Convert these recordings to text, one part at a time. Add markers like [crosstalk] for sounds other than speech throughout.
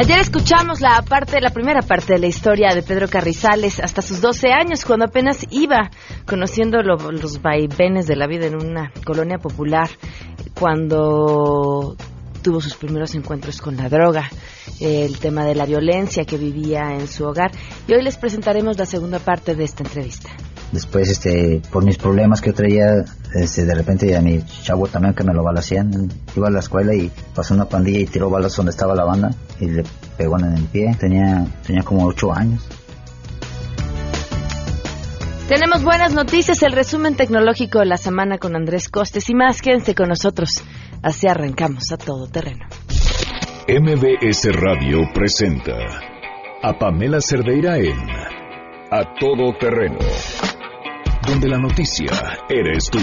Ayer escuchamos la parte, la primera parte de la historia de Pedro Carrizales hasta sus 12 años, cuando apenas iba conociendo los vaivenes de la vida en una colonia popular, cuando tuvo sus primeros encuentros con la droga, el tema de la violencia que vivía en su hogar. Y hoy les presentaremos la segunda parte de esta entrevista. Después, este, por mis problemas que yo traía, este, de repente a mi chavo también que me lo balacían, iba a la escuela y pasó una pandilla y tiró balas donde estaba la banda y le pegó en el pie. Tenía, tenía como ocho años. Tenemos buenas noticias, el resumen tecnológico de la semana con Andrés Costes y más, quédense con nosotros. Así arrancamos a todo terreno. MBS Radio presenta a Pamela Cerdeira en A Todo Terreno donde la noticia eres tú.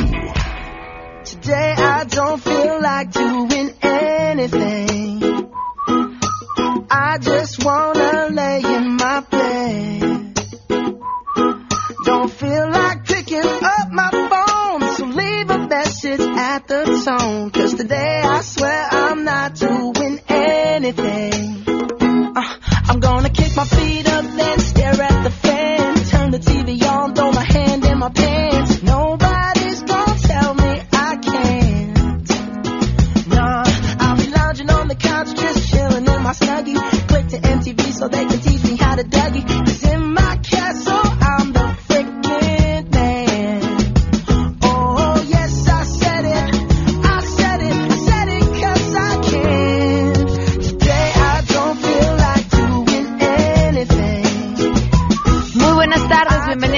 Today I don't feel like doing anything. I just wanna lay in my bed. Don't feel like picking up my phone, so leave a message at the tone. Cause today I swear I'm not doing anything. Uh, I'm gonna kick my feet up, then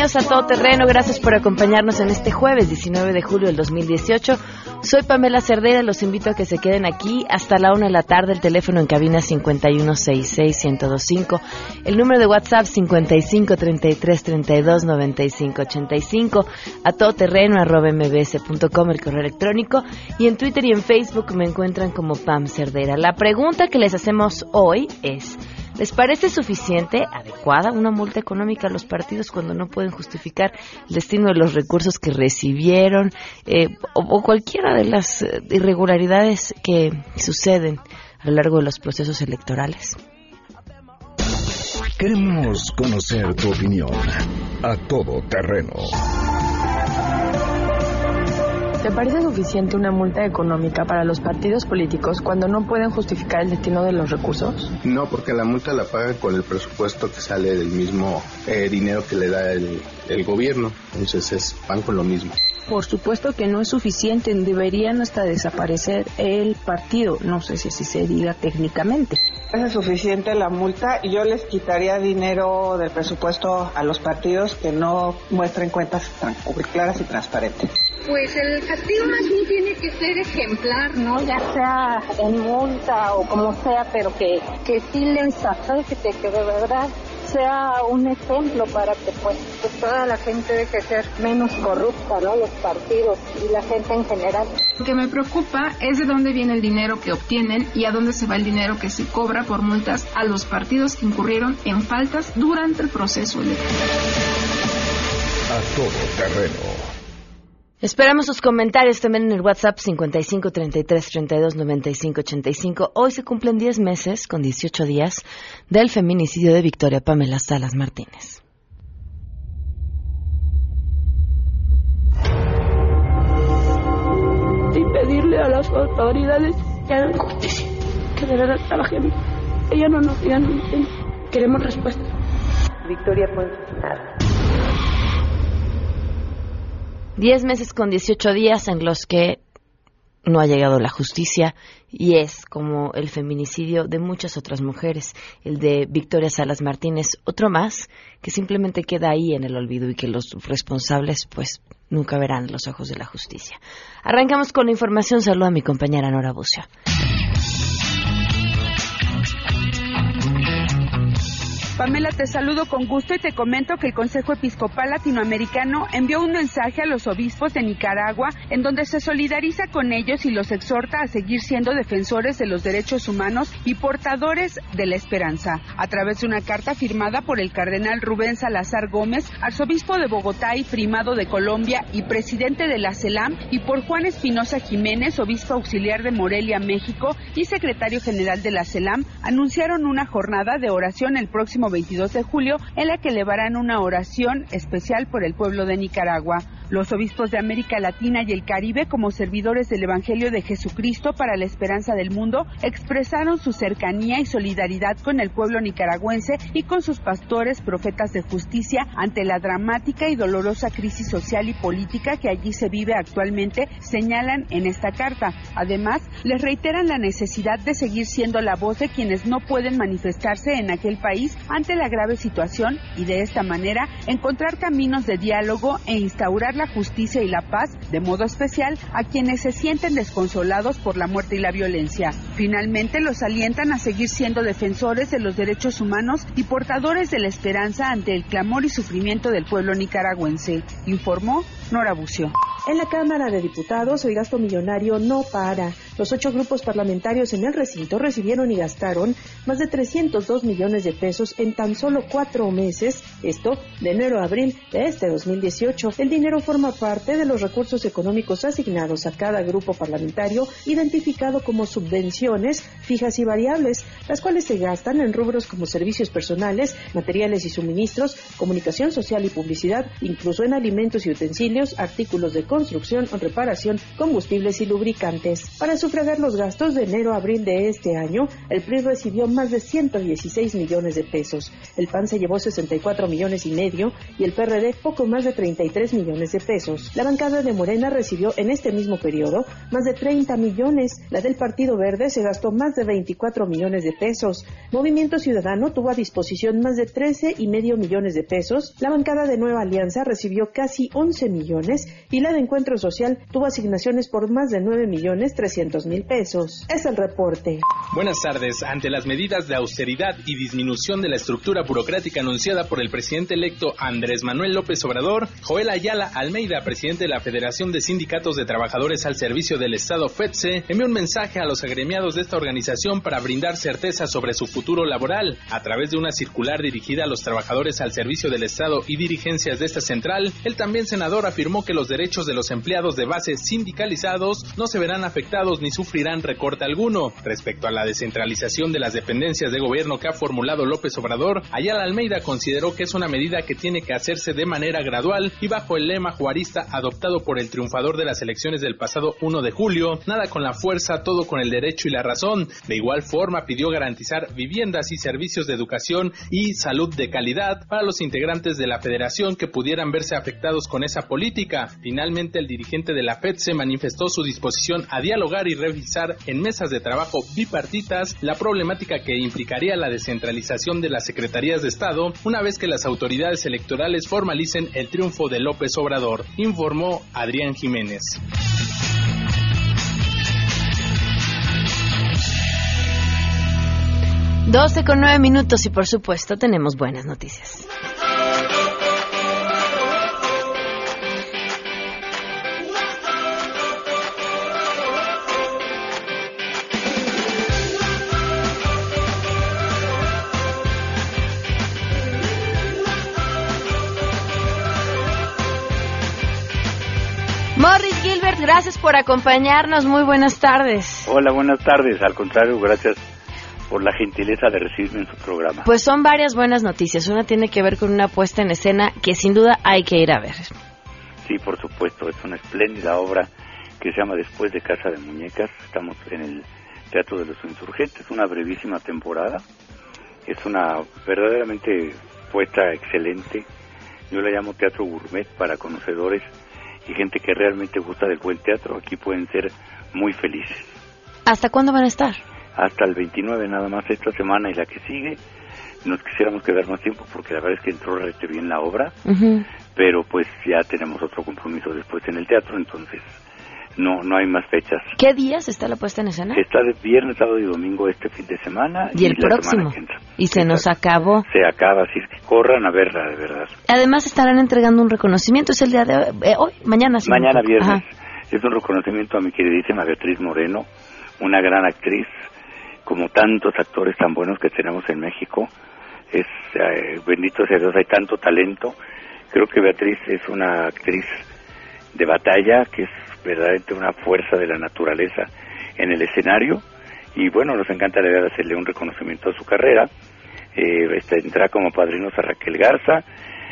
bienvenidos a Todo Terreno. Gracias por acompañarnos en este jueves 19 de julio del 2018. Soy Pamela Cerdera, los invito a que se queden aquí hasta la una de la tarde. El teléfono en cabina 5166125, el número de WhatsApp 5533329585, a todoterreno arroba mbs.com, el correo electrónico y en Twitter y en Facebook me encuentran como Pam Cerdera. La pregunta que les hacemos hoy es ¿Les parece suficiente, adecuada, una multa económica a los partidos cuando no pueden justificar el destino de los recursos que recibieron eh, o, cualquiera de las eh, irregularidades que suceden a lo largo de los procesos electorales? Queremos conocer tu opinión a todo terreno. ¿Te parece suficiente una multa económica para los partidos políticos cuando no pueden justificar el destino de los recursos? No, porque la multa la pagan con el presupuesto que sale del mismo eh, dinero que le da el, el gobierno. Entonces es, van con lo mismo. Por supuesto que no es suficiente, deberían hasta desaparecer el partido, no sé si así se diga técnicamente. Es suficiente la multa y yo les quitaría dinero del presupuesto a los partidos que no muestren cuentas claras y transparentes. Pues el castigo más bien tiene que ser ejemplar, ¿no? Ya sea en multa o como sea, pero que, que sí les afecte, que de verdad sea un ejemplo para que pues, pues, toda la gente deje de ser menos corrupta, ¿no? Los partidos y la gente en general. Lo que me preocupa es de dónde viene el dinero que obtienen y a dónde se va el dinero que se cobra por multas a los partidos que incurrieron en faltas durante el proceso electoral. A todo terreno. Esperamos sus comentarios también en el WhatsApp 55 33 32 95 85. Hoy se cumplen 10 meses con 18 días del feminicidio de Victoria Pamela Salas Martínez. Y pedirle a las autoridades que hagan justicia, que de verdad trabajen. Ella no nos digan, queremos respuesta. Victoria Ponce, nada. Diez meses con 18 días en los que no ha llegado la justicia y es como el feminicidio de muchas otras mujeres, el de Victoria Salas Martínez, otro más que simplemente queda ahí en el olvido y que los responsables pues nunca verán los ojos de la justicia. Arrancamos con la información. Saludo a mi compañera Nora Bucio. Pamela, te saludo con gusto y te comento que el Consejo Episcopal Latinoamericano envió un mensaje a los obispos de Nicaragua en donde se solidariza con ellos y los exhorta a seguir siendo defensores de los derechos humanos y portadores de la esperanza. A través de una carta firmada por el cardenal Rubén Salazar Gómez, arzobispo de Bogotá y primado de Colombia y presidente de la CELAM, y por Juan Espinosa Jiménez, obispo auxiliar de Morelia, México, y secretario general de la CELAM, anunciaron una jornada de oración el próximo 22 de julio, en la que elevarán una oración especial por el pueblo de Nicaragua. Los obispos de América Latina y el Caribe, como servidores del Evangelio de Jesucristo para la esperanza del mundo, expresaron su cercanía y solidaridad con el pueblo nicaragüense y con sus pastores, profetas de justicia, ante la dramática y dolorosa crisis social y política que allí se vive actualmente, señalan en esta carta. Además, les reiteran la necesidad de seguir siendo la voz de quienes no pueden manifestarse en aquel país ante la grave situación y de esta manera encontrar caminos de diálogo e instaurar la justicia y la paz, de modo especial a quienes se sienten desconsolados por la muerte y la violencia. Finalmente, los alientan a seguir siendo defensores de los derechos humanos y portadores de la esperanza ante el clamor y sufrimiento del pueblo nicaragüense, informó Nora Bucio. En la Cámara de Diputados, el gasto millonario no para. Los ocho grupos parlamentarios en el recinto recibieron y gastaron más de 302 millones de pesos en tan solo cuatro meses, esto de enero a abril de este 2018. El dinero forma parte de los recursos económicos asignados a cada grupo parlamentario, identificado como subvenciones fijas y variables, las cuales se gastan en rubros como servicios personales, materiales y suministros, comunicación social y publicidad, incluso en alimentos y utensilios, artículos de construcción o reparación, combustibles y lubricantes. Para sufragar los gastos de enero a abril de este año, el PRI recibió más de 116 millones de pesos, el PAN se llevó 64 millones y medio y el PRD poco más de 33 millones de pesos. La bancada de Morena recibió en este mismo periodo más de 30 millones, la del Partido Verde se gastó más de 24 millones de pesos, Movimiento Ciudadano tuvo a disposición más de 13 y medio millones de pesos, la bancada de Nueva Alianza recibió casi 11 millones y la de Encuentro Social tuvo asignaciones por más de 9 millones 300 mil pesos. Es el reporte. Buenas tardes. Ante las medidas de austeridad y disminución de la estructura burocrática anunciada por el presidente electo Andrés Manuel López Obrador, Joel Ayala Almeida, presidente de la Federación de Sindicatos de Trabajadores al Servicio del Estado FEDSE, envió un mensaje a los agremiados de esta organización para brindar certeza sobre su futuro laboral. A través de una circular dirigida a los trabajadores al servicio del Estado y dirigencias de esta central, el también senador afirmó que los derechos de los empleados de base sindicalizados no se verán afectados ni sufrirán recorte alguno. Respecto a la descentralización de las dependencias de gobierno que ha formulado López Obrador, Ayala Almeida consideró que es una medida que tiene que hacerse de manera gradual y bajo el lema juarista adoptado por el triunfador de las elecciones del pasado 1 de julio, nada con la fuerza, todo con el derecho y la razón. De igual forma pidió garantizar viviendas y servicios de educación y salud de calidad para los integrantes de la federación que pudieran verse afectados con esa política. Finalmente, el dirigente de la FED se manifestó su disposición a dialogar y revisar en mesas de trabajo bipartitas la problemática que implicaría la descentralización de las secretarías de Estado una vez que las autoridades electorales formalicen el triunfo de López Obrador, informó Adrián Jiménez. Doce con nueve minutos y por supuesto tenemos buenas noticias. Por acompañarnos. Muy buenas tardes. Hola, buenas tardes. Al contrario, gracias por la gentileza de recibirme en su programa. Pues son varias buenas noticias. Una tiene que ver con una puesta en escena que sin duda hay que ir a ver. Sí, por supuesto. Es una espléndida obra que se llama Después de Casa de Muñecas. Estamos en el Teatro de los Insurgentes. Una brevísima temporada. Es una verdaderamente puesta excelente. Yo la llamo teatro gourmet para conocedores y gente que realmente gusta del buen teatro, aquí pueden ser muy felices. ¿Hasta cuándo van a estar? Hasta el 29 nada más esta semana y la que sigue. Nos quisiéramos quedar más tiempo porque la verdad es que entró realmente bien la obra, pero pues ya tenemos otro compromiso después en el teatro, entonces no no hay más fechas. ¿Qué días está la puesta en escena? Está de viernes, sábado y domingo este fin de semana. Y, el próximo. Y se nos acabó. Se acaba, así que corran a verla, de verdad. Además estarán entregando un reconocimiento, es el día de eh, hoy, mañana. mañana viernes. Es un reconocimiento a mi queridísima Beatriz Moreno, una gran actriz, como tantos actores tan buenos que tenemos en México. Es eh, bendito sea Dios, hay tanto talento. Creo que Beatriz es una actriz de batalla, que es verdaderamente una fuerza de la naturaleza en el escenario y bueno, nos encanta la idea de hacerle un reconocimiento a su carrera. Eh, este, tendrá como padrinos a Raquel Garza,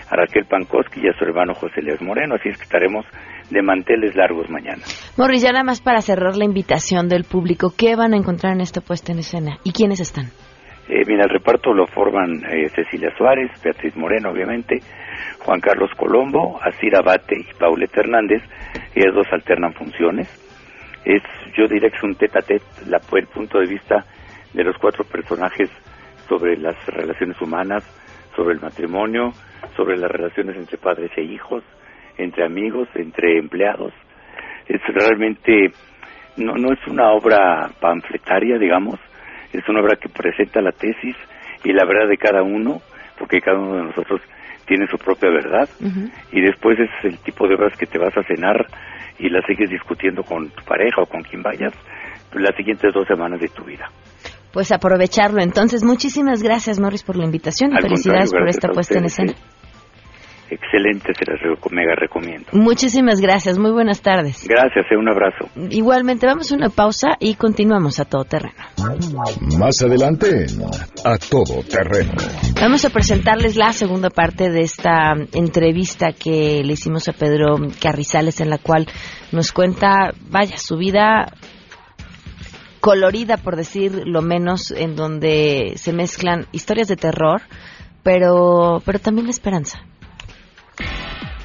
a Raquel Pankowski y a su hermano José León Moreno, así es que estaremos de manteles largos mañana. Morris, ya nada más para cerrar la invitación del público, ¿qué van a encontrar en esta puesta en escena? ¿Y quiénes están? Eh, mira, el reparto lo forman eh, Cecilia Suárez, Beatriz Moreno, obviamente, Juan Carlos Colombo, Asir Abate y Paulette Hernández. Ellas dos alternan funciones. Es, yo diría que es un tete a tete, el punto de vista de los cuatro personajes sobre las relaciones humanas, sobre el matrimonio, sobre las relaciones entre padres e hijos, entre amigos, entre empleados. Es realmente, no, no es una obra panfletaria, digamos, es una obra que presenta la tesis y la verdad de cada uno, porque cada uno de nosotros tiene su propia verdad y después es el tipo de obras que te vas a cenar y la sigues discutiendo con tu pareja o con quien vayas las siguientes dos semanas de tu vida. Pues aprovecharlo. Entonces, muchísimas gracias, Morris, por la invitación y felicidades por esta puesta en escena excelente, se las mega recomiendo. Muchísimas gracias, muy buenas tardes. Gracias, eh, un abrazo. Igualmente, vamos a una pausa y continuamos a todo terreno. Más adelante, a todo terreno. Vamos a presentarles la segunda parte de esta entrevista que le hicimos a Pedro Carrizales, en la cual nos cuenta, vaya, su vida colorida, por decir lo menos, en donde se mezclan historias de terror, pero, pero también la esperanza.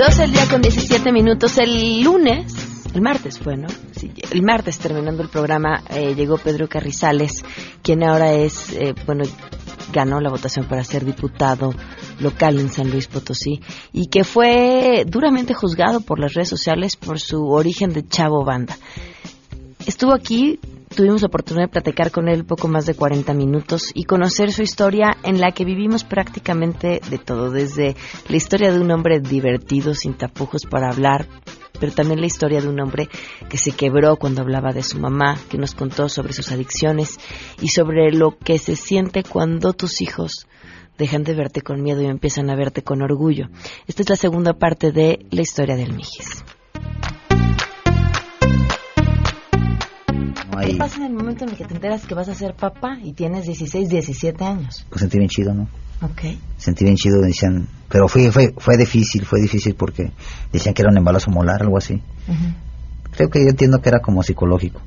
12 el día con 17 minutos. El lunes, el martes fue, ¿no? El martes, terminando el programa, eh, llegó Pedro Carrizales, quien ahora es, eh, bueno, ganó la votación para ser diputado local en San Luis Potosí y que fue duramente juzgado por las redes sociales por su origen de chavo banda. Estuvo aquí tuvimos la oportunidad de platicar con él poco más de 40 minutos y conocer su historia en la que vivimos prácticamente de todo, desde la historia de un hombre divertido, sin tapujos para hablar, pero también la historia de un hombre que se quebró cuando hablaba de su mamá, que nos contó sobre sus adicciones y sobre lo que se siente cuando tus hijos dejan de verte con miedo y empiezan a verte con orgullo. Esta es la segunda parte de la historia del Mijis. ¿Qué pasa en el momento en el que te enteras que vas a ser papá y tienes 16, 17 años? Pues sentí bien chido, ¿no? Ok. Sentí bien chido, decían, pero fue, fue, fue difícil, fue difícil porque decían que era un embarazo molar, algo así. Creo que yo entiendo que era como psicológico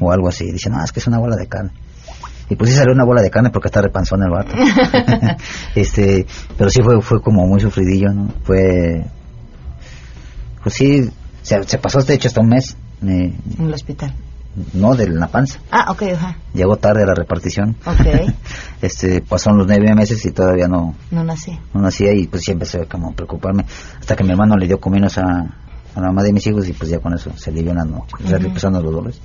o algo así. Dicen, no, es que es una bola de carne. Y pues sí salió una bola de carne porque está repanzón el vato. [laughs] [laughs] este, pero sí fue, fue como muy sufridillo, ¿no? Fue, pues sí, se, se pasó de hecho hasta un mes. en el hospital no de la panza. Ah, ok, ajá. Llegó tarde a la repartición. Ok. [laughs] este, pasaron los nueve meses y todavía no... No nacía. No nacía y pues sí empecé como a preocuparme. Hasta que mi hermano le dio cominos a, a la mamá de mis hijos y pues ya con eso se dio una noche. Uh empezando los dolores.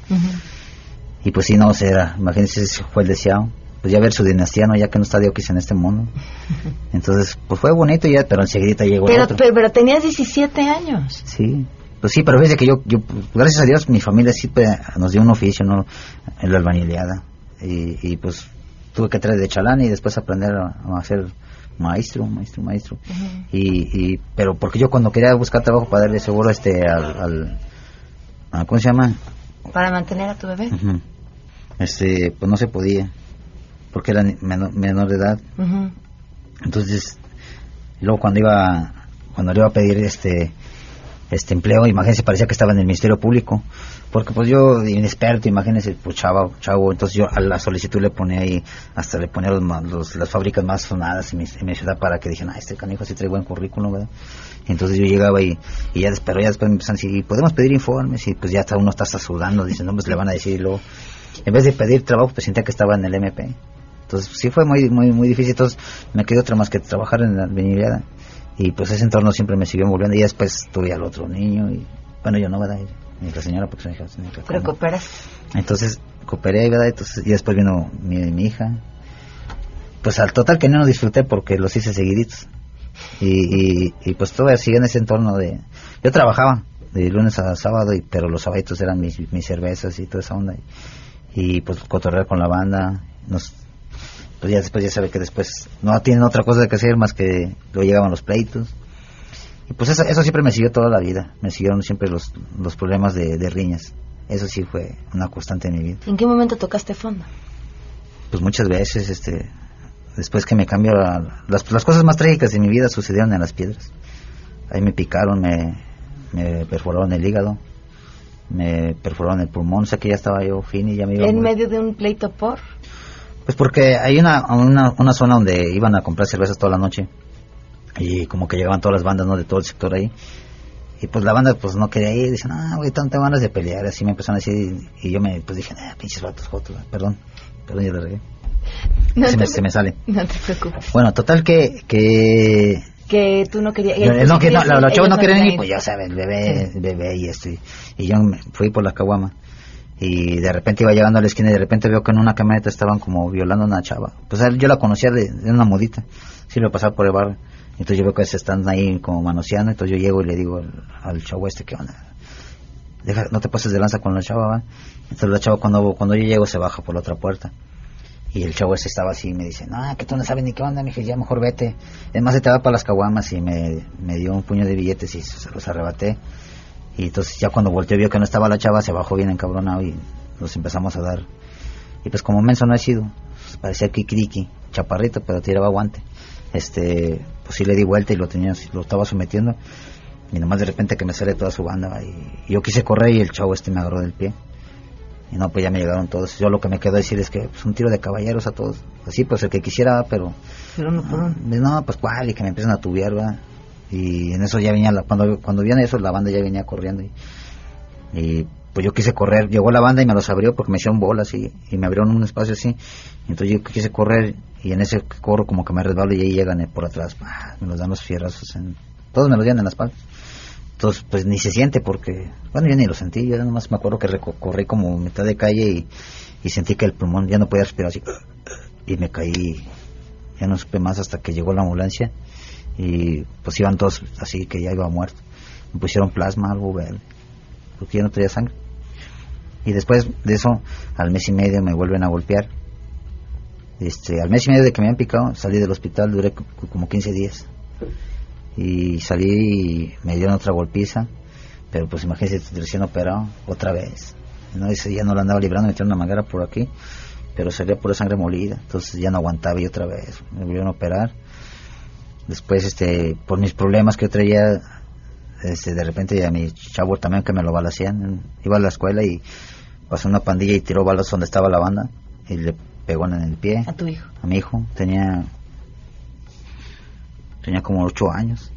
Y pues sí, no, o sea, imagínense, fue el deseado. Pues ya ver su dinastía, ¿no? Ya que no está Diokis en este mundo. [laughs] Entonces, pues fue bonito ya, pero enseguida llegó pero, otro. Pero, pero tenías 17 años. Sí. Pues sí, pero fíjese que yo, yo, gracias a Dios, mi familia sí nos dio un oficio, ¿no? En la albañileada. Y, pues tuve que traer de chalán y después aprender a, ser maestro, maestro, maestro. y, y, pero porque yo cuando quería buscar trabajo para darle seguro este al, al ¿cómo se llama? Para mantener a tu bebé. Este, pues no se podía, porque era menor, menor de edad. Entonces, luego cuando iba, cuando le iba a pedir este este empleo, imagínense, parecía que estaba en el Ministerio Público, porque pues yo, inexperto, imagínense, pues chavo, chavo, entonces yo a la solicitud le ponía ahí, hasta le ponía los, las fábricas más sonadas en mi, ciudad para que dijeran, ah, este canijo sí trae buen currículum. Entonces yo llegaba y, y ya, pero ya después me empezaron a decir, ¿podemos pedir informes? Y pues ya hasta uno está sudando, dicen, no, pues le van a decir, luego, en vez de pedir trabajo, pues sentía que estaba en el MP. Entonces sí fue muy, muy, muy difícil, entonces me quedó otra más que trabajar en la albañileada y pues ese entorno siempre me siguió volviendo y después tuve al otro niño y bueno yo no verdad ni la señora porque se me pero cooperas. Entonces cooperé verdad entonces y después vino mi, mi hija. Pues al total que no lo disfruté porque los hice seguiditos. Y, y, pues todo así en ese entorno de yo trabajaba de lunes a sábado y pero los sábados eran mis, mis cervezas y toda esa onda. Y, y pues cotorrear con la banda. Nos pues ya después ya sabe que después no tienen otra cosa que hacer más que lo llegaban los pleitos. Y pues eso, eso siempre me siguió toda la vida, me siguieron siempre los, los problemas de, riñas. Eso sí fue una constante en mi vida. ¿En qué momento tocaste fondo? Pues muchas veces, este, después que me cambió, las, las cosas más trágicas de mi vida sucedieron en las piedras. Ahí me picaron, me, me perforaron el hígado, me perforaron el pulmón, o sea que ya estaba yo fin y ya me iba ¿En medio de un pleito por? Pues porque hay una, una, una, zona donde iban a comprar cervezas toda la noche y como que llegaban todas las bandas ¿no? de todo el sector ahí. Y pues la banda pues no quería ir. Dicen ah güey tanto ganas de pelear así me empezaron a decir y yo me pues dije ah pinches vatos fotos perdón perdón ya le regué se, me, se, me, sale. No te preocupes. Bueno total que que que tú no querías no, que no, los chavos no querían ir pues ya saben bebé bebé y esto y, y yo me fui por la caguama y de repente iba llegando a la esquina y de repente veo que en una camioneta estaban como violando a una chava. Pues yo la conocía de, una modita, sí lo pasaba por el barrio. Entonces yo veo que se están ahí como manoseando, entonces yo llego y le digo al, chavo este, que onda? Deja, no te pases de lanza con la chava, ¿va? Entonces la chava cuando, cuando yo llego se baja por la otra puerta. Y el chavo este estaba así y me dice, no, que tú no sabes ni qué onda, dije, ya mejor vete. Es más, se te va para las caguamas y me, me dio un puño de billetes y se los arrebaté. Y entonces ya cuando volteó vio que no estaba la chava, se bajó bien encabronado y nos empezamos a dar. Y pues como menso no he sido, pues parecía Kikiriki, chaparrito, pero tiraba guante. Este, pues sí le di vuelta y lo tenía, lo estaba sometiendo. Y nomás de repente que me sale toda su banda. Y, yo quise correr y el chavo este me agarró del pie. Y no, pues ya me llegaron todos. Yo lo que me quedó decir es que pues un tiro de caballeros a todos. Así pues el que quisiera, pero... Pero no, no, pues cuál, y que me empiezan a tubiar, ¿verdad? Y en eso ya venía, la, cuando, cuando viene eso, la banda ya venía corriendo y, pues yo quise correr, llegó la banda y me los abrió porque me hicieron bolas y, y me abrieron un espacio así, entonces yo quise correr y en ese corro como que me resbalo y ahí llegan eh, por atrás, me los dan los fierrazos, en, todos me los dieron en la espalda. Entonces, pues ni se siente porque, bueno, yo ni lo sentí, yo nomás me acuerdo que corrí como mitad de calle y, y sentí que el pulmón ya no podía respirar así, y me caí, ya no supe más hasta que llegó la ambulancia y pues iban todos así que ya iba muerto. Me pusieron plasma, algo verde, porque ya no tenía sangre. Y después de eso, al mes y medio me vuelven a golpear. Este, al mes y medio de que me habían picado, salí del hospital, duré como 15 días. Y salí y me dieron otra golpiza, pero pues imagínense, recién operado, otra vez. No, ese ya no lo andaba librando, me metieron una manguera por aquí, pero salía pura sangre molida, entonces ya no aguantaba y otra vez. Me volvieron a operar Después, este, por mis problemas que yo traía, este, de repente a mi chavo también que me lo balacían. Iba a la escuela y pasó una pandilla y tiró balas donde estaba la banda y le pegó en el pie. ¿A tu hijo? A mi hijo. Tenía, tenía como ocho años.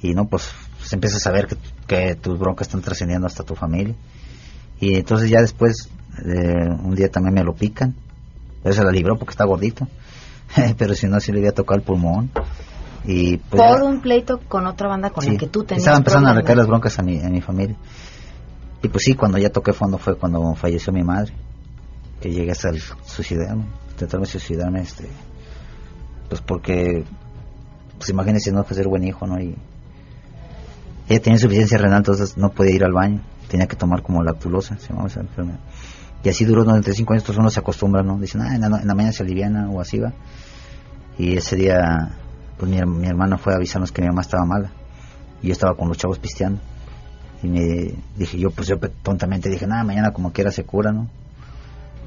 Y no, pues, pues empiezas a saber que, que tus broncas están trascendiendo hasta tu familia. Y entonces ya después, eh, un día también me lo pican. Pero se la libró porque está gordito. [laughs] pero si no, sí le había tocado el pulmón. Y pues Por un pleito con otra banda con la que tú tenías. Estaba empezando a recaer las broncas a mi, a mi familia. Y pues sí, cuando ya toqué fondo fue cuando falleció mi madre. Que llegué hasta el suicidarme, intentarme suicidarme, este. Pues porque, pues imagínense, no fue ser buen hijo, ¿no? Y ella tenía insuficiencia renal, entonces no podía ir al baño. Tenía que tomar como lactulosa, se llamaba esa enfermedad. Y así duró 95 años, entonces uno se acostumbra, ¿no? Dicen, ah, en la, mañana se aliviana o así va. Y ese día, pues mi, mi, hermano fue a avisarnos que mi mamá estaba mala. Y yo estaba con los chavos pisteando. Y me dije, yo pues yo tontamente dije, nada, mañana como quiera se cura, ¿no?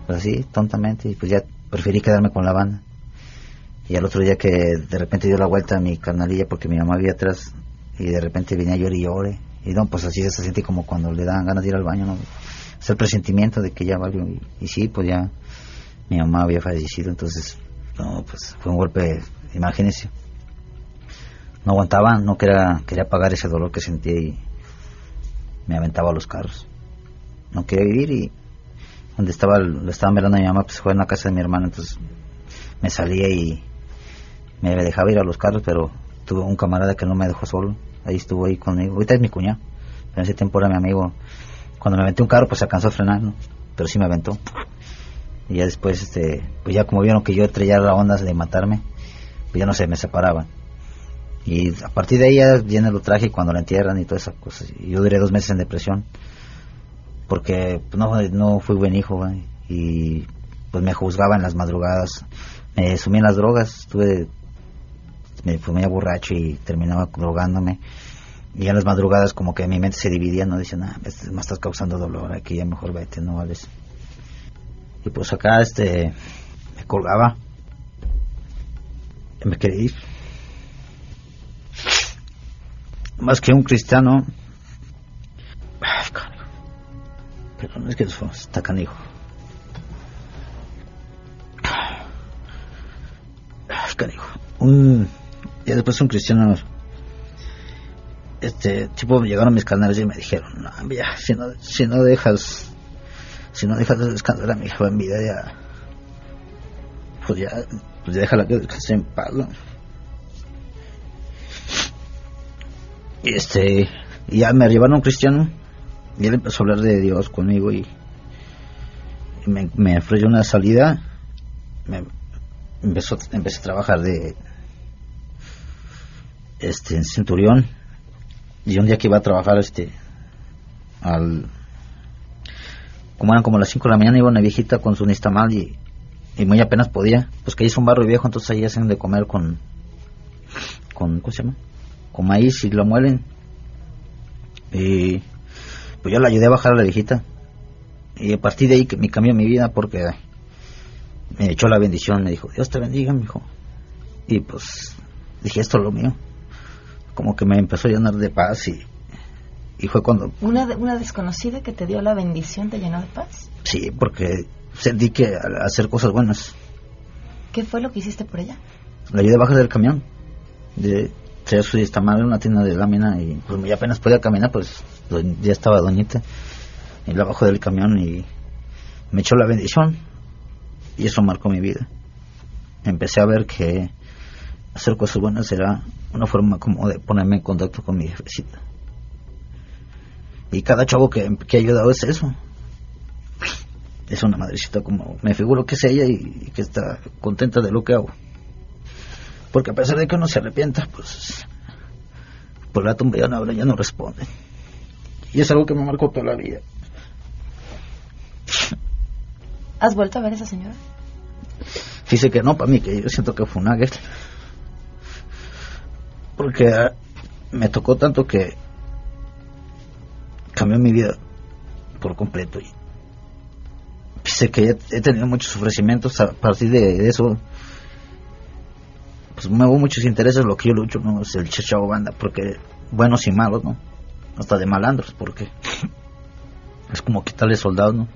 Pues así, tontamente, y pues ya preferí quedarme con la banda. Y al otro día que de repente dio la vuelta a mi carnalilla porque mi mamá había atrás, y de repente venía llore y llore. Y no, pues así se siente como cuando le dan ganas de ir al baño, ¿no? El presentimiento de que ya valió. Y, y sí, pues ya mi mamá había fallecido, entonces, no, pues fue un golpe, imagínense. No aguantaba, no quería, quería pagar ese dolor que sentía y me aventaba a los carros. No quería vivir y donde estaba, lo estaba mirando a mi mamá, pues fue en la casa de mi hermano, entonces me salía y me dejaba ir a los carros, pero tuve un camarada que no me dejó solo, ahí estuvo ahí conmigo, ahorita es mi cuñado, en ese tiempo era mi amigo, cuando me aventé un carro pues se alcanzó a frenar, pero sí me aventó, y ya después, este, pues ya como vieron que yo traía la onda de matarme, pues ya no sé, me separaban. Y a partir de ahí ya viene lo trágico cuando la entierran y todas esas cosas. Yo duré dos meses en depresión porque pues, no, no fui buen hijo y pues me juzgaba en las madrugadas. Me sumí en las drogas, estuve, me fumé borracho y terminaba drogándome. Y en las madrugadas como que mi mente se dividía, no decía, nada, este, me estás causando dolor, aquí ya mejor vete, no vales. Y pues acá este me colgaba. Me quería ir más que un cristiano. Pero no es que eso está canijo. Canijo. Un, ya después un cristiano. Este tipo llegaron mis canales y me dijeron, no, ya, si no, si no dejas, si no dejas de descansar a mi hija en vida ya, pues ya, pues ya déjala que descanse en paz. Y este, ya me llevaron a un cristiano y él empezó a hablar de Dios conmigo y, me, me, ofreció una salida. Me, empezó, empecé a trabajar de este en Centurión y un día que iba a trabajar este al como eran como las 5 de la mañana iba una viejita con su nistamal y, y muy apenas podía pues que es un barrio viejo entonces ahí hacen de comer con con ¿cómo se llama? con maíz y lo muelen. Y pues yo la ayudé a bajar a la viejita. Y a partir de ahí que me cambió mi vida porque me echó la bendición, me dijo, Dios te bendiga, mi hijo. Y pues dije, esto es lo mío. Como que me empezó a llenar de paz y, y fue cuando... ¿Una, ¿Una desconocida que te dio la bendición te llenó de paz? Sí, porque sentí que al hacer cosas buenas. ¿Qué fue lo que hiciste por ella? La ayudé a bajar del camión. De, traía su mal en una tienda de lámina y pues ya apenas podía caminar, pues ya estaba doñita. Y la bajó del camión y me echó la bendición. Y eso marcó mi vida. Empecé a ver que hacer cosas buenas era una forma como de ponerme en contacto con mi jefecita. Y cada chavo que, que ha ayudado es eso. Es una madrecita como me figuro que es ella y que está contenta de lo que hago. Porque a pesar de que uno se arrepienta, pues por la tumba ya no habla, ya no responde. Y es algo que me marcó toda la vida. ¿Has vuelto a ver a esa señora? Dice que no, para mí, que yo siento que fue una guerra. Porque ah, me tocó tanto que cambió mi vida por completo. Y sé que he tenido muchos ofrecimientos a partir de eso pues me hubo muchos intereses lo que yo lucho, ¿no? Es el chachao banda, porque buenos y malos, ¿no? Hasta de malandros, porque [laughs] es como quitarle soldados, ¿no?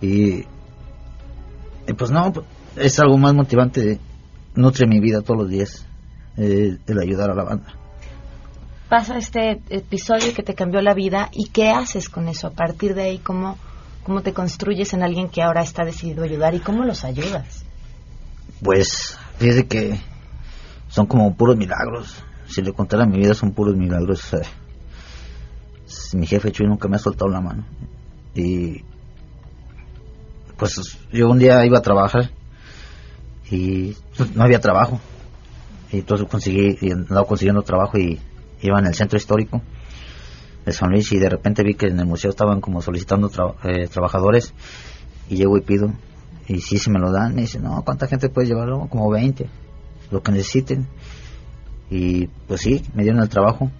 Y, pues no, es algo más motivante, nutre mi vida todos los días, eh, el ayudar a la banda. Pasa este episodio que te cambió la vida y ¿qué haces con eso? A partir de ahí, ¿cómo, cómo te construyes en alguien que ahora está decidido a ayudar y cómo los ayudas? Pues Fíjese que son como puros milagros. Si le contara mi vida, son puros milagros. mi jefe Chuy nunca me ha soltado la mano. Y pues yo un día iba a trabajar y no había trabajo. Y entonces conseguí, y andaba consiguiendo trabajo y iba en el centro histórico de San Luis y de repente vi que en el museo estaban como solicitando eh, trabajadores y llego y pido y si se me lo dan, me dicen, no, ¿cuánta gente puede llevarlo? Como 20, lo que necesiten. Y pues sí, me dieron el trabajo.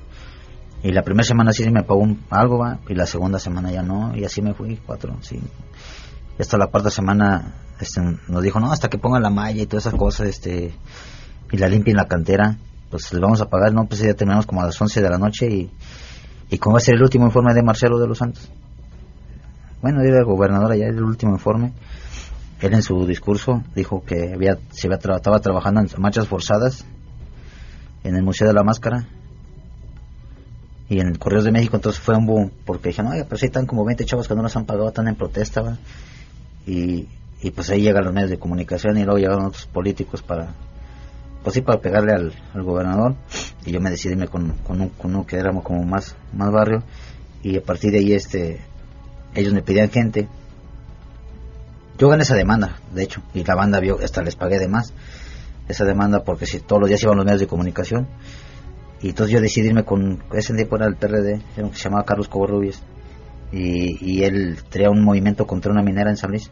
Y la primera semana sí me pagó algo, ¿va? y la segunda semana ya no, y así me fui, cuatro, sí. Y hasta la cuarta semana este, nos dijo, no, hasta que pongan la malla y todas esas cosas, este, y la limpien la cantera. pues les vamos a pagar, no, pues ya terminamos como a las 11 de la noche y, y cómo va a ser el último informe de Marcelo de los Santos. Bueno, era el gobernador allá, el último informe. Él en su discurso dijo que había, se había estaba trabajando en marchas forzadas en el Museo de la Máscara y en el Correos de México, entonces fue un boom, porque dijeron, oye, pero si están como 20 chavos que no los han pagado, están en protesta, Y, y pues ahí llegan los medios de comunicación y luego llegaron otros políticos para, pues sí, para pegarle al, gobernador, y yo me decidí con, con, un, con uno que éramos como más, más barrio, y a partir de ahí este ellos me pedían gente. Yo gané esa demanda, de hecho, y la banda vio, hasta les pagué de más esa demanda porque si todos los días iban los medios de comunicación. Y entonces yo decidí con ese tiempo era el PRD, que se llamaba Carlos Covarrubias. Y, y él traía un movimiento contra una minera en San Luis.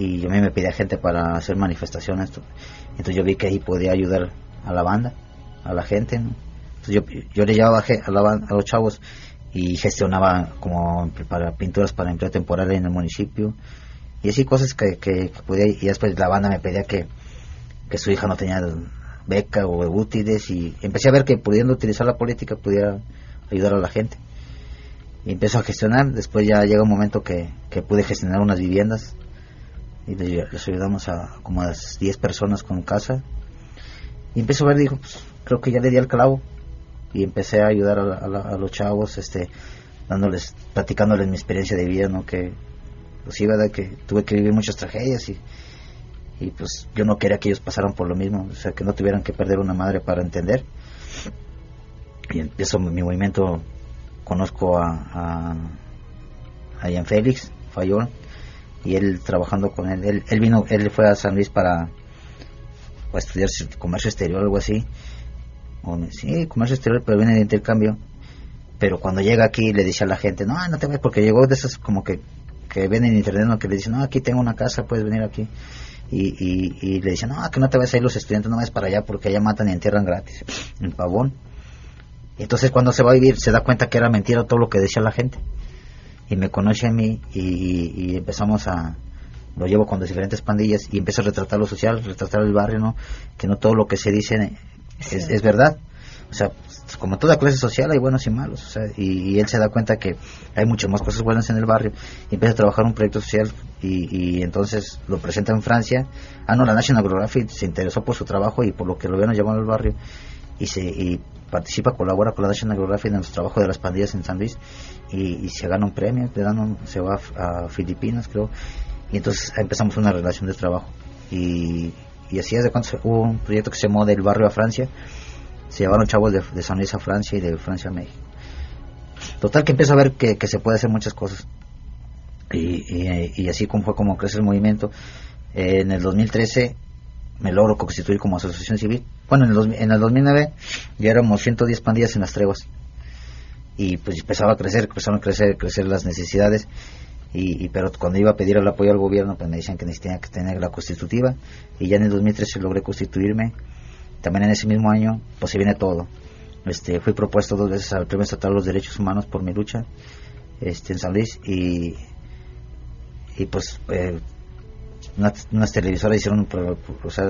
Y mí me pedía gente para hacer manifestaciones. Entonces yo vi que ahí podía ayudar a la banda, a la gente. Entonces yo, yo le llevaba a, la, a los chavos y gestionaba como para pinturas para empleo temporal en el municipio y así cosas que, que, podía y después la banda me pedía que, que su hija no tenía beca o útiles y empecé a ver que pudiendo utilizar la política pudiera ayudar a la gente y empezó a gestionar después ya llega un momento que, que pude gestionar unas viviendas y les, ayudamos a como a 10 personas con casa y empezó a ver dijo pues, creo que ya le di al clavo y empecé a ayudar a, los chavos, este, dándoles, platicándoles mi experiencia de vida, ¿no? Que, pues sí, ¿verdad? Que tuve que vivir muchas tragedias y, y pues yo no quería que ellos pasaran por lo mismo, o sea, que no tuvieran que perder una madre para entender. Y empiezo mi movimiento, conozco a, a, Ian Félix, Fayol, y él trabajando con él, él, él vino, él fue a San Luis para, estudiar comercio exterior, algo así, sí, comercio exterior, pero viene de intercambio. Pero cuando llega aquí le dice a la gente, no, no te vayas, porque llegó de esos como que, que ven en internet, ¿no? que le dicen, no, aquí tengo una casa, puedes venir aquí. Y, y, le dicen, no, que no te vayas a ir los estudiantes, no vayas para allá porque allá matan y entierran gratis, [laughs] en pavón. Entonces cuando se va a vivir se da cuenta que era mentira todo lo que decía la gente. Y me conoce a mí y, y empezamos a, lo llevo con las diferentes pandillas y empiezo a retratar lo social, retratar el barrio, ¿no? Que no todo lo que se dice es, verdad. O sea, como toda clase social hay buenos y malos. O sea, y, él se da cuenta que hay muchas más cosas buenas en el barrio y empieza a trabajar un proyecto social y, entonces lo presenta en Francia. Ah, no, la National Geographic se interesó por su trabajo y por lo que lo vieron llamado al barrio y se y participa, colabora con la National Geographic en los trabajos de las pandillas en San Luis y, se gana un premio, le dan se va a, Filipinas creo. Y entonces empezamos una relación de trabajo. Y y así es cuando hubo un proyecto que se llamó del barrio a Francia. Se llevaron chavos de, San Luis a Francia y de Francia a México. Total que empiezo a ver que, se puede hacer muchas cosas. Y, así como fue como crece el movimiento en el 2013 me logro constituir como asociación civil. Bueno en el, en el 2009 ya éramos 110 pandillas en las treguas y pues empezaba a crecer empezaron a crecer crecer las necesidades y, pero cuando iba a pedir el apoyo al gobierno pues me decían que necesitaba que tener la constitutiva y ya en el 2013 logré constituirme. También en ese mismo año pues se viene todo. Este fui propuesto dos veces al Premio Estatal de los Derechos Humanos por mi lucha este en San Luis y y pues eh, unas, televisoras hicieron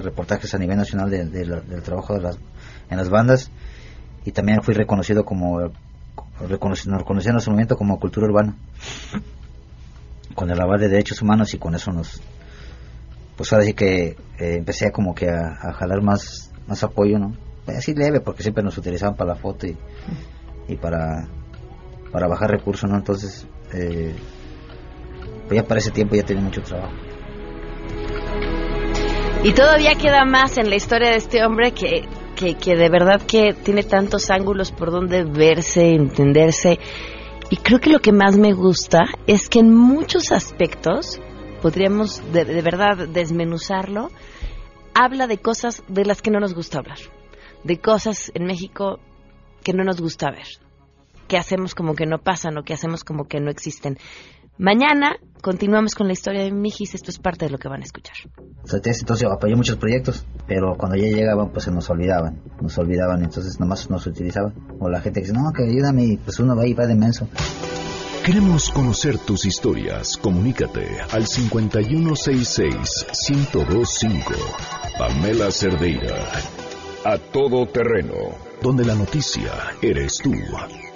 reportajes a nivel nacional del trabajo de las, en las bandas y también fui reconocido como reconocido, reconocido en ese momento como cultura urbana. Con el aval de derechos humanos y con eso nos pues ahora sí que eh, empecé como que a, jalar más más apoyo no pues así leve porque siempre nos utilizaban para la foto y, y para para bajar recursos no entonces eh, pues ya para ese tiempo ya tenía mucho trabajo. Y todavía queda más en la historia de este hombre que, que, de verdad que tiene tantos ángulos por donde verse, entenderse y creo que lo que más me gusta es que en muchos aspectos, podríamos de, verdad desmenuzarlo, habla de cosas de las que no nos gusta hablar, de cosas en México que no nos gusta ver, que hacemos como que no pasan o que hacemos como que no existen. Mañana continuamos con la historia de Mijis, esto es parte de lo que van a escuchar. Entonces apoyé muchos proyectos, pero cuando ya llegaban pues se nos olvidaban, nos olvidaban, entonces nomás nos utilizaban. O la gente que dice, no, que ayúdame, y pues uno va y va de menso. Queremos conocer tus historias. Comunícate al 5166-1025. Pamela Cerdeira. A Todo Terreno, donde la noticia eres tú.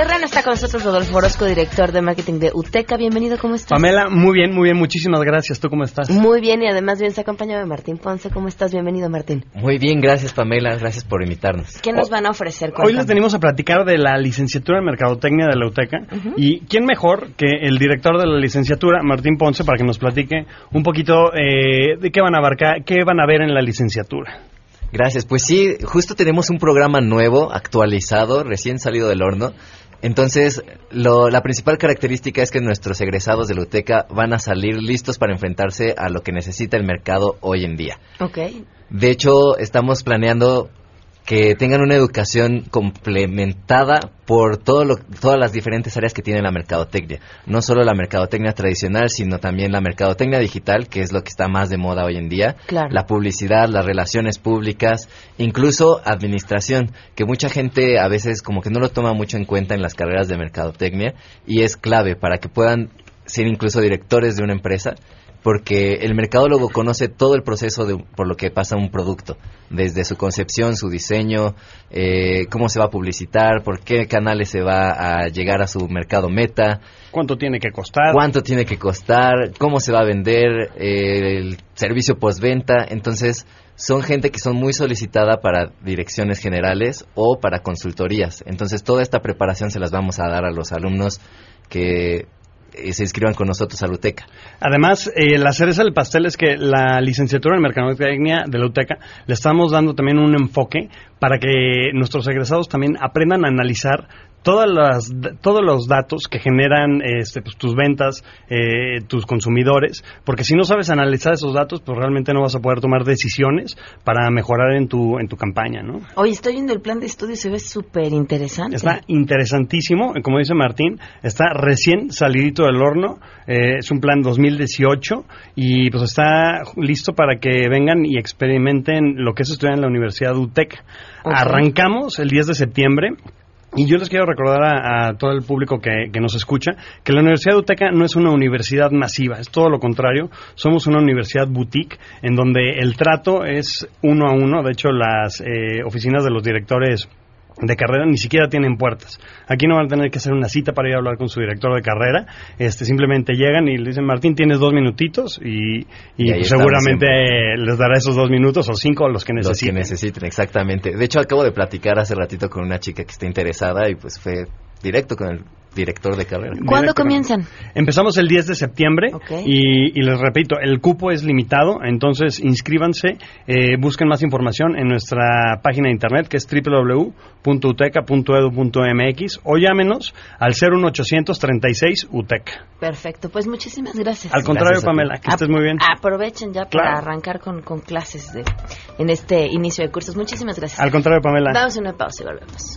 Terreno está con nosotros Rodolfo Orozco, director de marketing de UTECA. Bienvenido, ¿cómo estás? Pamela, muy bien, muy bien, muchísimas gracias. ¿Tú cómo estás? Muy bien y además bien se acompañado de Martín Ponce. ¿Cómo estás? Bienvenido, Martín. Muy bien, gracias Pamela, gracias por invitarnos. ¿Qué nos van a ofrecer? Hoy les venimos a platicar de la licenciatura en Mercadotecnia de la UTECA. Y quién mejor que el director de la licenciatura, Martín Ponce, para que nos platique un poquito eh, de qué van a abarcar, qué van a ver en la licenciatura. Gracias. Pues sí, justo tenemos un programa nuevo, actualizado, recién salido del horno. Entonces, la principal característica es que nuestros egresados de la UTECA van a salir listos para enfrentarse a lo que necesita el mercado hoy en día. Ok. De hecho, estamos planeando que tengan una educación complementada por todo lo, todas las diferentes áreas que tiene la mercadotecnia. No solo la mercadotecnia tradicional, sino también la mercadotecnia digital, que es lo que está más de moda hoy en día. La publicidad, las relaciones públicas, incluso administración, que mucha gente a veces como que no lo toma mucho en cuenta en las carreras de mercadotecnia y es clave para que puedan ser incluso directores de una empresa porque el mercadólogo conoce todo el proceso de, por lo que pasa un producto, desde su concepción, su diseño, eh, cómo se va a publicitar, por qué canales se va a llegar a su mercado meta. ¿Cuánto tiene que costar? ¿Cuánto tiene que costar? ¿Cómo se va a vender? Eh, el servicio postventa. Entonces, son gente que son muy solicitada para direcciones generales o para consultorías. Entonces, toda esta preparación se las vamos a dar a los alumnos que eh, se inscriban con nosotros a la UTECA. Además, eh, la cereza del pastel es que la licenciatura en Mercadotecnia de la UTECA le estamos dando también un enfoque para que nuestros egresados también aprendan a analizar todas las, todos los datos que generan este, pues, tus ventas, eh, tus consumidores, porque si no sabes analizar esos datos, pues realmente no vas a poder tomar decisiones para mejorar en tu, en tu campaña, ¿no? Hoy estoy viendo el plan de estudio y se ve súper interesante. Está interesantísimo, como dice Martín, está recién salidito del horno, eh, es un plan 2018 y pues está listo para que vengan y experimenten lo que es estudiar en la Universidad UTEC. Arrancamos el 10 de septiembre y yo les quiero recordar a, todo el público que, nos escucha que la Universidad de Uteca no es una universidad masiva, es todo lo contrario. Somos una universidad boutique en donde el trato es uno a uno. De hecho, las eh, oficinas de los directores de carrera ni siquiera tienen puertas. Aquí no van a tener que hacer una cita para ir a hablar con su director de carrera. Este, simplemente llegan y le dicen, Martín, tienes dos minutitos y, y, seguramente les dará esos dos minutos o cinco los que necesiten. Los que necesiten, exactamente. De hecho, acabo de platicar hace ratito con una chica que está interesada y pues fue directo con el director de carrera. ¿Cuándo comienzan? Empezamos el 10 de septiembre y, les repito, el cupo es limitado, entonces inscríbanse, eh, busquen más información en nuestra página de internet que es www.uteca.edu.mx o llámenos al 01836 UTEC. Perfecto, pues muchísimas gracias. Al contrario, Pamela, que estés muy bien. Aprovechen ya para arrancar con, clases de, en este inicio de cursos. Muchísimas gracias. Al contrario, Pamela. Damos una pausa y volvemos.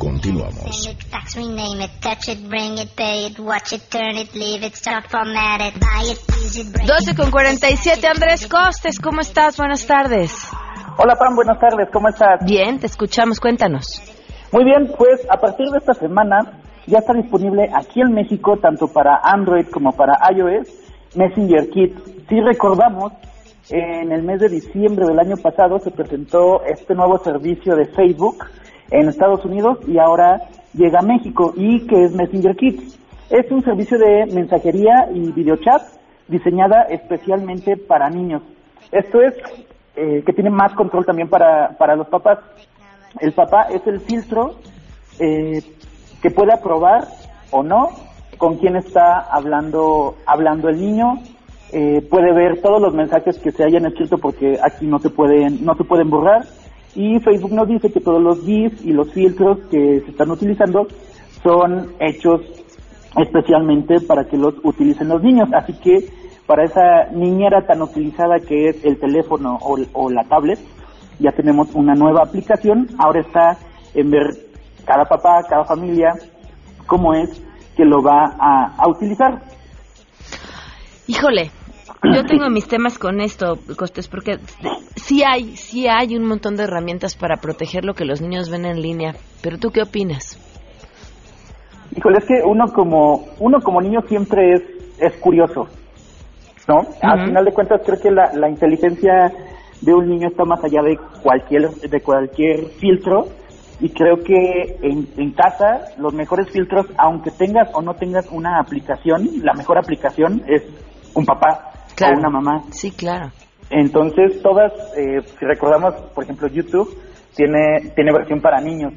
Continuamos. 12 con 47, Andrés Costes, ¿cómo estás? Buenas tardes. Hola Pam, buenas tardes, ¿cómo estás? Bien, te escuchamos, cuéntanos. Muy bien, pues a partir de esta semana ya está disponible aquí en México, tanto para Android como para iOS, Messenger Kit. Si recordamos, en el mes de diciembre del año pasado se presentó este nuevo servicio de Facebook en Estados Unidos y ahora llega a México. ¿Y que es Messenger Kit? Es un servicio de mensajería y videochat diseñada especialmente para niños. Esto es eh, que tiene más control también para, para los papás. El papá es el filtro eh, que puede aprobar o no con quién está hablando, hablando el niño, eh, puede ver todos los mensajes que se hayan escrito porque aquí no se pueden, no se pueden borrar y Facebook nos dice que todos los GIFs y los filtros que se están utilizando son hechos especialmente para que los utilicen los niños, así que para esa niñera tan utilizada que es el teléfono o, la tablet, ya tenemos una nueva aplicación, ahora está en ver cada papá, cada familia, cómo es que lo va a, utilizar. Híjole, yo tengo mis temas con esto, Costes, porque sí hay, sí hay un montón de herramientas para proteger lo que los niños ven en línea, pero ¿tú qué opinas? Híjole, es que uno como, uno como niño siempre es, es curioso, ¿no? Al final de cuentas creo que la, la inteligencia de un niño está más allá de cualquier, de cualquier filtro y creo que en, en, casa los mejores filtros, aunque tengas o no tengas una aplicación, la mejor aplicación es un papá o una mamá. Sí, claro. Entonces todas, eh, si recordamos, por ejemplo, YouTube tiene, tiene versión para niños,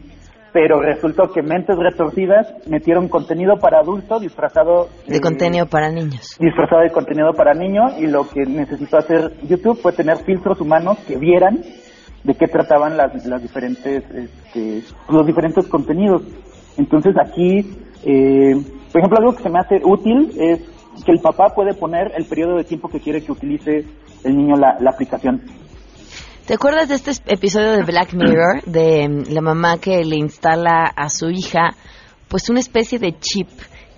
pero resultó que mentes retorcidas metieron contenido para adultos disfrazado de contenido para niños. Disfrazado de contenido para niños y lo que necesitó hacer YouTube fue tener filtros humanos que vieran de qué trataban las, las diferentes, este, los diferentes contenidos. Entonces aquí, eh, por ejemplo, algo que se me hace útil es que el papá puede poner el periodo de tiempo que quiere que utilice el niño la, la aplicación. ¿Te acuerdas de este episodio de Black Mirror, [clears throat] de mm, la mamá que le instala a su hija, pues una especie de chip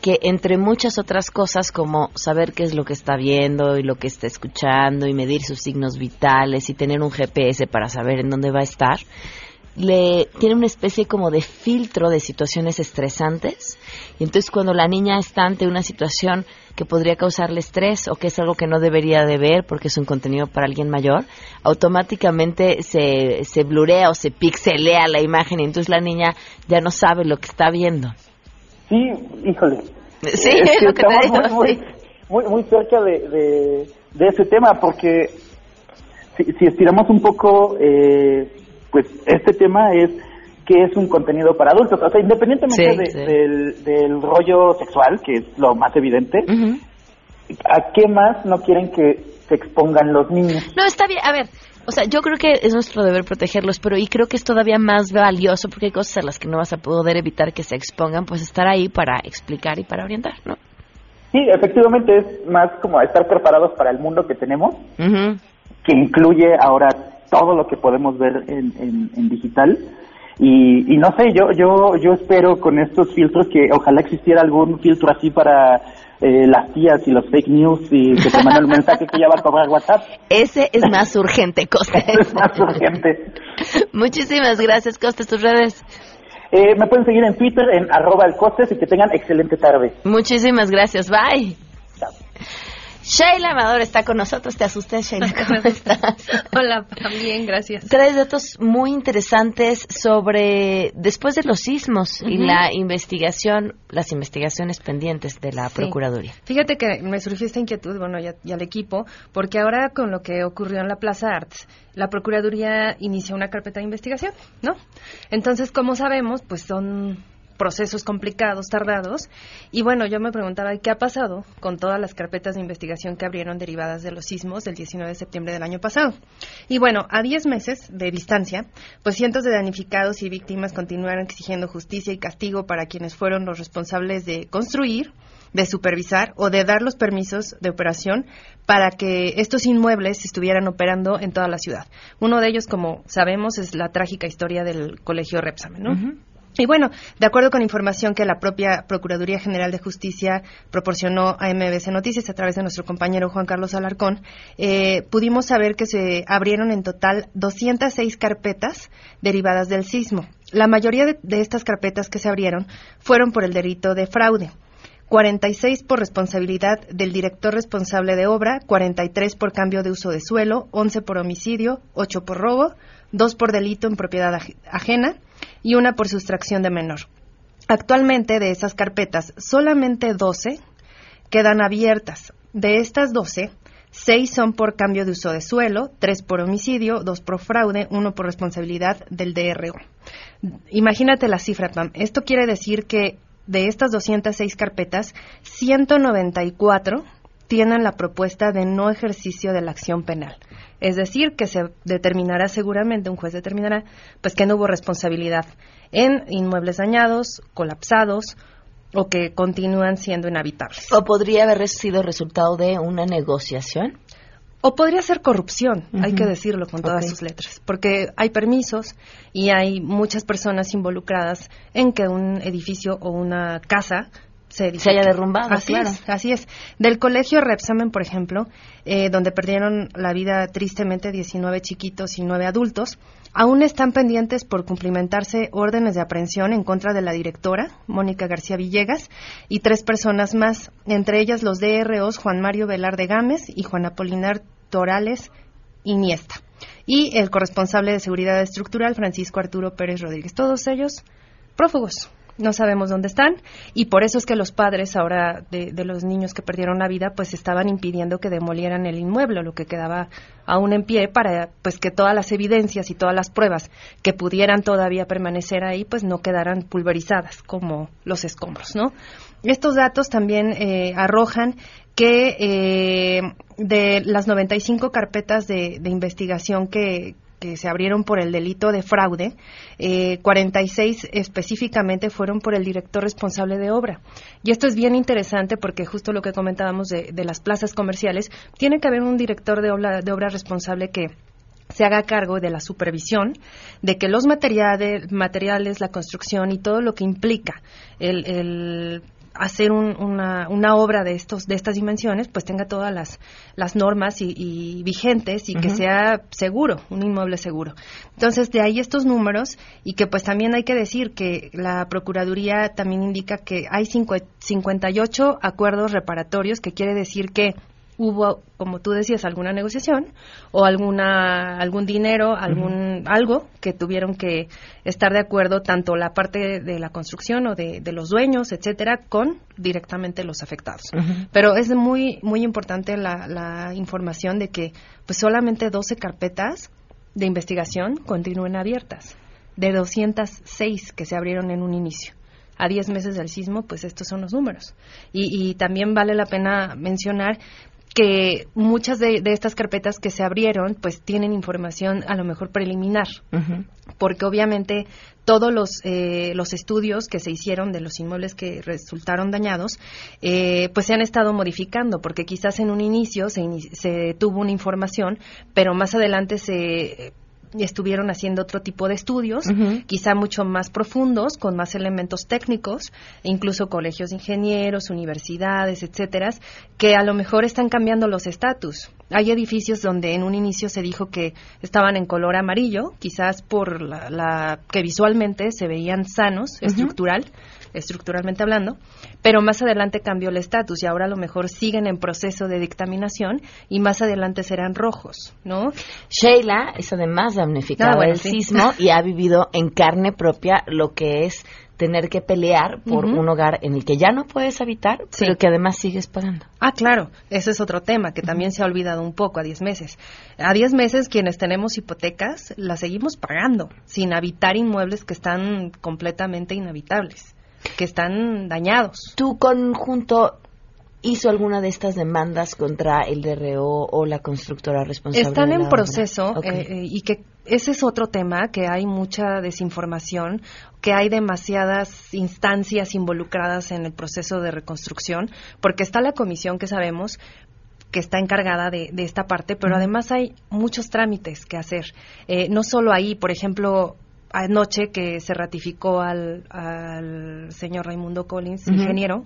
que entre muchas otras cosas como saber qué es lo que está viendo y lo que está escuchando y medir sus signos vitales y tener un GPS para saber en dónde va a estar, le tiene una especie como de filtro de situaciones estresantes y entonces cuando la niña está ante una situación que podría causarle estrés o que es algo que no debería de ver porque es un contenido para alguien mayor, automáticamente se, se blurea o se pixelea la imagen y entonces la niña ya no sabe lo que está viendo. Sí, híjole. Sí, es lo que estamos muy, muy, muy, cerca de, de, ese tema, porque si, si estiramos un poco, eh, pues este tema es que es un contenido para adultos. O sea, independientemente Del, del, rollo sexual, que es lo más evidente, ¿a qué más no quieren que se expongan los niños? No, está bien. A ver, o sea, yo creo que es nuestro deber protegerlos, pero y creo que es todavía más valioso porque hay cosas a las que no vas a poder evitar que se expongan, pues estar ahí para explicar y para orientar, ¿no? Sí, efectivamente es más como estar preparados para el mundo que tenemos, que incluye ahora todo lo que podemos ver en, en, digital. Y, y, no sé, yo, yo, yo espero con estos filtros que ojalá existiera algún filtro así para eh, las tías y los fake news y que te mandan el mensaje que ya va a cobrar WhatsApp. Ese es más urgente, Costes. [laughs] es más urgente. Muchísimas gracias, Costes, tus redes. Eh, me pueden seguir en Twitter en arroba el Costes y que tengan excelente tarde. Muchísimas gracias, bye. Chao. Sheila Amador está con nosotros. Te asusté, Sheila. ¿Cómo estás? Hola, también, gracias. Traes datos muy interesantes sobre después de los sismos y la investigación, las investigaciones pendientes de la Procuraduría. Fíjate que me surgió esta inquietud, bueno, y, y al equipo, porque ahora con lo que ocurrió en la Plaza Arts, la Procuraduría inició una carpeta de investigación, ¿no? Entonces, como sabemos, pues son procesos complicados, tardados. Y bueno, yo me preguntaba qué ha pasado con todas las carpetas de investigación que abrieron derivadas de los sismos del 19 de septiembre del año pasado. Y bueno, a 10 meses de distancia, pues cientos de damnificados y víctimas continuaron exigiendo justicia y castigo para quienes fueron los responsables de construir, de supervisar o de dar los permisos de operación para que estos inmuebles estuvieran operando en toda la ciudad. Uno de ellos, como sabemos, es la trágica historia del Colegio Repsamen, ¿no? Y bueno, de acuerdo con información que la propia Procuraduría General de Justicia proporcionó a MBC Noticias a través de nuestro compañero Juan Carlos Alarcón, eh, pudimos saber que se abrieron en total 206 carpetas derivadas del sismo. La mayoría de, de estas carpetas que se abrieron fueron por el delito de fraude. 46 por responsabilidad del director responsable de obra, 43 por cambio de uso de suelo, 11 por homicidio, 8 por robo, 2 por delito en propiedad ajena, y una por sustracción de menor. Actualmente de esas carpetas, solamente 12 quedan abiertas. De estas 12, seis son por cambio de uso de suelo, tres por homicidio, dos por fraude, uno por responsabilidad del DRO. Imagínate la cifra, Pam. Esto quiere decir que de estas 206 carpetas, 194 tienen la propuesta de no ejercicio de la acción penal. Es decir, que se determinará seguramente, un juez determinará, pues que no hubo responsabilidad en inmuebles dañados, colapsados o que continúan siendo inhabitables. ¿O podría haber sido resultado de una negociación? O podría ser corrupción, hay que decirlo con todas sus letras, porque hay permisos y hay muchas personas involucradas en que un edificio o una casa se, haya derrumbado. Así claro. es, así es. Del colegio Repsamen, por ejemplo, eh, donde perdieron la vida tristemente 19 chiquitos y 9 adultos, aún están pendientes por cumplimentarse órdenes de aprehensión en contra de la directora, Mónica García Villegas, y tres personas más, entre ellas los DROs Juan Mario Velarde Gámez y Juan Apolinar Torales Iniesta. Y el corresponsable de seguridad estructural, Francisco Arturo Pérez Rodríguez. Todos ellos prófugos no sabemos dónde están y por eso es que los padres ahora de, los niños que perdieron la vida pues estaban impidiendo que demolieran el inmueble, lo que quedaba aún en pie para pues que todas las evidencias y todas las pruebas que pudieran todavía permanecer ahí pues no quedaran pulverizadas como los escombros, ¿no? Estos datos también eh, arrojan que eh, de las 95 carpetas de investigación que, que se abrieron por el delito de fraude, eh, 46 específicamente fueron por el director responsable de obra. Y esto es bien interesante porque justo lo que comentábamos de, de las plazas comerciales, tiene que haber un director de obra, de obra responsable que se haga cargo de la supervisión, de que los materiales, materiales la construcción y todo lo que implica el, el hacer un, una, una, obra de estos de estas dimensiones pues tenga todas las, las normas y, y vigentes y uh -huh. que sea seguro un inmueble seguro entonces de ahí estos números y que pues también hay que decir que la procuraduría también indica que hay cinco, 58 acuerdos reparatorios que quiere decir que hubo, como tú decías, alguna negociación o alguna algún dinero, algún uh -huh. algo que tuvieron que estar de acuerdo tanto la parte de la construcción o de, de los dueños, etcétera, con directamente los afectados. Uh -huh. Pero es muy muy importante la, la información de que pues solamente 12 carpetas de investigación continúen abiertas de 206 que se abrieron en un inicio a 10 meses del sismo, pues estos son los números. Y, y también vale la pena mencionar que muchas de, de, estas carpetas que se abrieron pues tienen información a lo mejor preliminar uh -huh. porque obviamente todos los eh, los estudios que se hicieron de los inmuebles que resultaron dañados eh, pues se han estado modificando porque quizás en un inicio se, se tuvo una información pero más adelante se estuvieron haciendo otro tipo de estudios, uh -huh. quizá mucho más profundos, con más elementos técnicos, incluso colegios de ingenieros, universidades, etcétera, que a lo mejor están cambiando los estatus. Hay edificios donde en un inicio se dijo que estaban en color amarillo, quizás por la, la que visualmente se veían sanos, uh -huh. estructural, estructuralmente hablando, pero más adelante cambió el estatus y ahora a lo mejor siguen en proceso de dictaminación y más adelante serán rojos, ¿no? Sheila es además damnificada ah, bueno, del sí. sismo [laughs] y ha vivido en carne propia lo que es tener que pelear por uh -huh. un hogar en el que ya no puedes habitar, sí. pero que además sigues pagando. Ah, claro, ese es otro tema que también uh -huh. se ha olvidado un poco a 10 meses. A 10 meses quienes tenemos hipotecas las seguimos pagando sin habitar inmuebles que están completamente inhabitables, que están dañados. Tu conjunto hizo alguna de estas demandas contra el DRO o la constructora responsable? Están en proceso okay. eh, y que ese es otro tema, que hay mucha desinformación, que hay demasiadas instancias involucradas en el proceso de reconstrucción, porque está la comisión que sabemos que está encargada de, de esta parte, pero además hay muchos trámites que hacer. Eh, no solo ahí, por ejemplo, anoche que se ratificó al, al señor Raimundo Collins, uh -huh. ingeniero,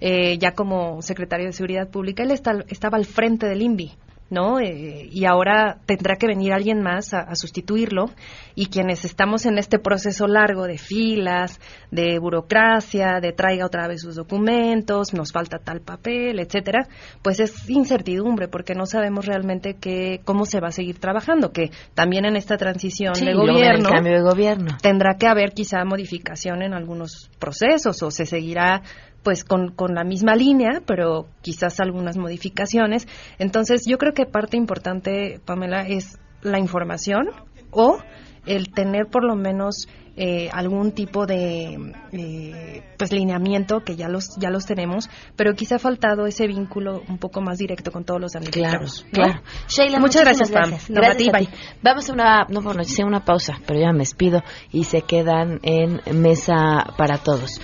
eh, ya como secretario de Seguridad Pública, él está, estaba al frente del INVI. ¿No? Eh, y ahora tendrá que venir alguien más a, a, sustituirlo y quienes estamos en este proceso largo de filas, de burocracia, de traiga otra vez sus documentos, nos falta tal papel, etcétera, pues es incertidumbre porque no sabemos realmente que, cómo se va a seguir trabajando, que también en esta transición sí, de gobierno, cambio de gobierno tendrá que haber quizá modificación en algunos procesos o se seguirá pues con, con la misma línea, pero quizás algunas modificaciones. Entonces, yo creo que parte importante, Pamela, es la información o el tener por lo menos eh, algún tipo de eh, pues lineamiento que ya los ya los tenemos pero quizá ha faltado ese vínculo un poco más directo con todos los damnificados claro claro. Sheila muchas gracias, gracias. Pam vamos a una no bueno hice una pausa pero ya me despido y se quedan en mesa para todos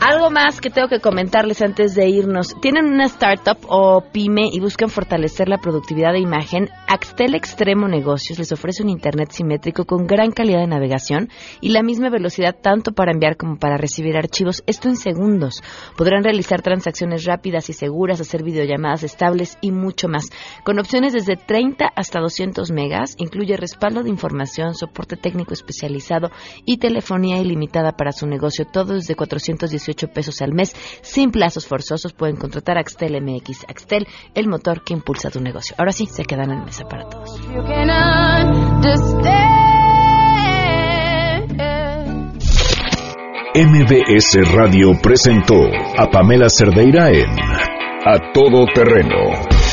algo más que tengo que comentarles antes de irnos. Tienen una startup o pyme y buscan fortalecer la productividad de imagen. Axtel Extremo Negocios les ofrece un Internet simétrico con gran calidad de navegación y la misma velocidad tanto para enviar como para recibir archivos. Esto en segundos. Podrán realizar transacciones rápidas y seguras, hacer videollamadas estables y mucho más. Con opciones desde 30 hasta 200 megas. Incluye respaldo de información, soporte técnico especializado y telefonía ilimitada para su negocio. Todo desde 418 pesos al mes, sin plazos forzosos. Pueden contratar Axtel MX. Axtel, el motor que impulsa tu negocio. Ahora sí, se quedan en mesa para todos. MBS Radio presentó a Pamela Cerdeira en A Todo Terreno.